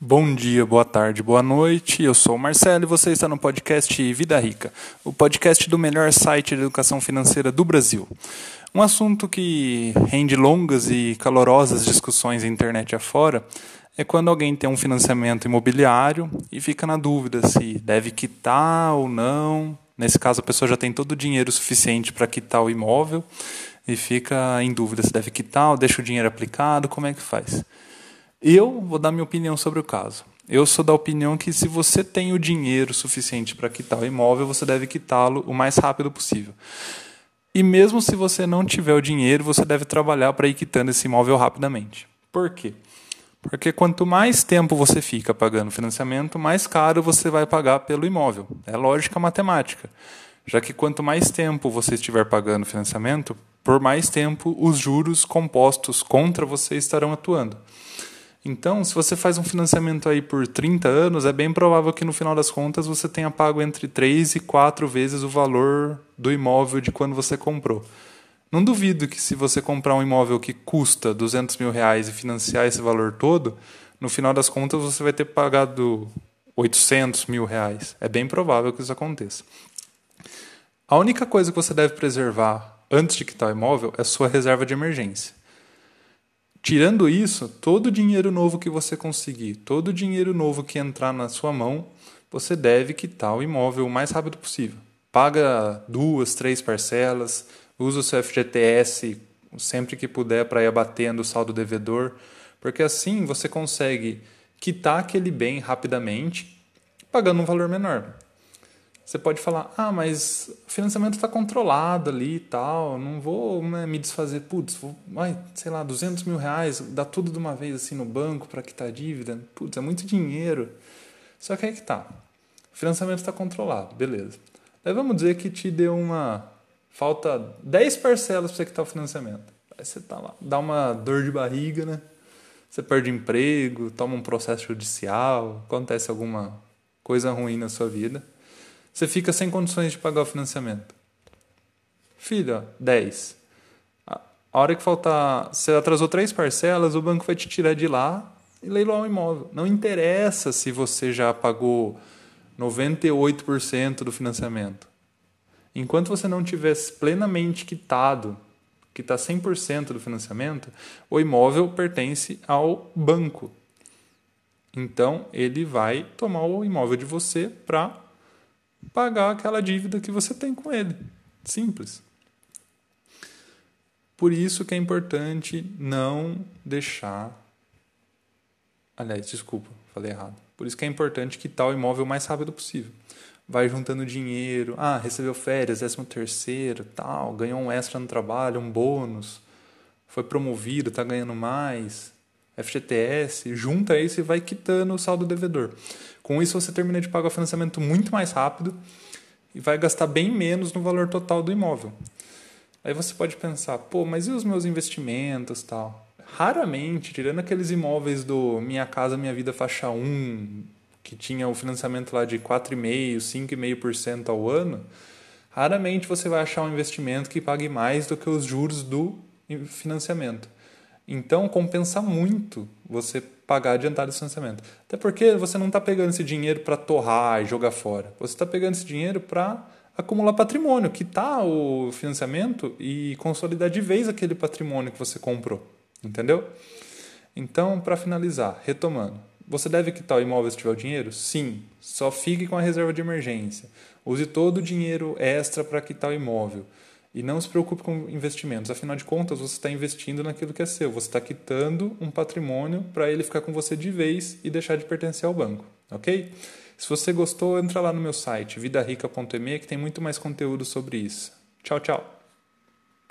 Bom dia, boa tarde, boa noite. Eu sou o Marcelo e você está no podcast Vida Rica, o podcast do melhor site de educação financeira do Brasil. Um assunto que rende longas e calorosas discussões na internet afora é quando alguém tem um financiamento imobiliário e fica na dúvida se deve quitar ou não. Nesse caso, a pessoa já tem todo o dinheiro suficiente para quitar o imóvel e fica em dúvida se deve quitar ou deixa o dinheiro aplicado, como é que faz? Eu vou dar minha opinião sobre o caso. Eu sou da opinião que se você tem o dinheiro suficiente para quitar o imóvel, você deve quitá-lo o mais rápido possível. E mesmo se você não tiver o dinheiro, você deve trabalhar para ir quitando esse imóvel rapidamente. Por quê? Porque quanto mais tempo você fica pagando financiamento, mais caro você vai pagar pelo imóvel. É lógica matemática. Já que quanto mais tempo você estiver pagando financiamento, por mais tempo os juros compostos contra você estarão atuando. Então, se você faz um financiamento aí por 30 anos, é bem provável que no final das contas você tenha pago entre 3 e 4 vezes o valor do imóvel de quando você comprou. Não duvido que se você comprar um imóvel que custa 200 mil reais e financiar esse valor todo, no final das contas você vai ter pagado 800 mil reais. É bem provável que isso aconteça. A única coisa que você deve preservar antes de quitar o imóvel é sua reserva de emergência. Tirando isso, todo dinheiro novo que você conseguir, todo dinheiro novo que entrar na sua mão, você deve quitar o imóvel o mais rápido possível. Paga duas, três parcelas, usa o seu FGTS sempre que puder para ir abatendo o saldo devedor, porque assim você consegue quitar aquele bem rapidamente, pagando um valor menor. Você pode falar, ah, mas o financiamento está controlado ali e tal, não vou né, me desfazer, putz, vou, ai, sei lá, 200 mil reais, dá tudo de uma vez assim no banco para quitar a dívida, putz, é muito dinheiro. Só que aí que tá, o financiamento está controlado, beleza. Aí vamos dizer que te deu uma, falta 10 parcelas para você quitar o financiamento. Aí você tá lá, dá uma dor de barriga, né? Você perde emprego, toma um processo judicial, acontece alguma coisa ruim na sua vida você fica sem condições de pagar o financiamento. Filho, 10. A hora que faltar, você atrasou três parcelas, o banco vai te tirar de lá e leiloar o imóvel. Não interessa se você já pagou 98% do financiamento. Enquanto você não tiver plenamente quitado, que está 100% do financiamento, o imóvel pertence ao banco. Então, ele vai tomar o imóvel de você para pagar aquela dívida que você tem com ele. Simples. Por isso que é importante não deixar. Aliás, desculpa, falei errado. Por isso que é importante quitar o imóvel o mais rápido possível. Vai juntando dinheiro, ah, recebeu férias, décimo terceiro, tal, ganhou um extra no trabalho, um bônus, foi promovido, está ganhando mais, FGTS, junta isso e vai quitando o saldo devedor. Com isso, você termina de pagar o financiamento muito mais rápido e vai gastar bem menos no valor total do imóvel. Aí você pode pensar, pô, mas e os meus investimentos tal? Raramente, tirando aqueles imóveis do Minha Casa Minha Vida faixa 1, que tinha o financiamento lá de 4,5%, 5,5% ao ano, raramente você vai achar um investimento que pague mais do que os juros do financiamento. Então compensa muito você pagar adiantado esse financiamento. Até porque você não está pegando esse dinheiro para torrar e jogar fora. Você está pegando esse dinheiro para acumular patrimônio, quitar o financiamento e consolidar de vez aquele patrimônio que você comprou. Entendeu? Então, para finalizar, retomando. Você deve quitar o imóvel se tiver o dinheiro? Sim. Só fique com a reserva de emergência. Use todo o dinheiro extra para quitar o imóvel. E não se preocupe com investimentos. Afinal de contas, você está investindo naquilo que é seu. Você está quitando um patrimônio para ele ficar com você de vez e deixar de pertencer ao banco. Ok? Se você gostou, entra lá no meu site, vidarica.me, que tem muito mais conteúdo sobre isso. Tchau, tchau.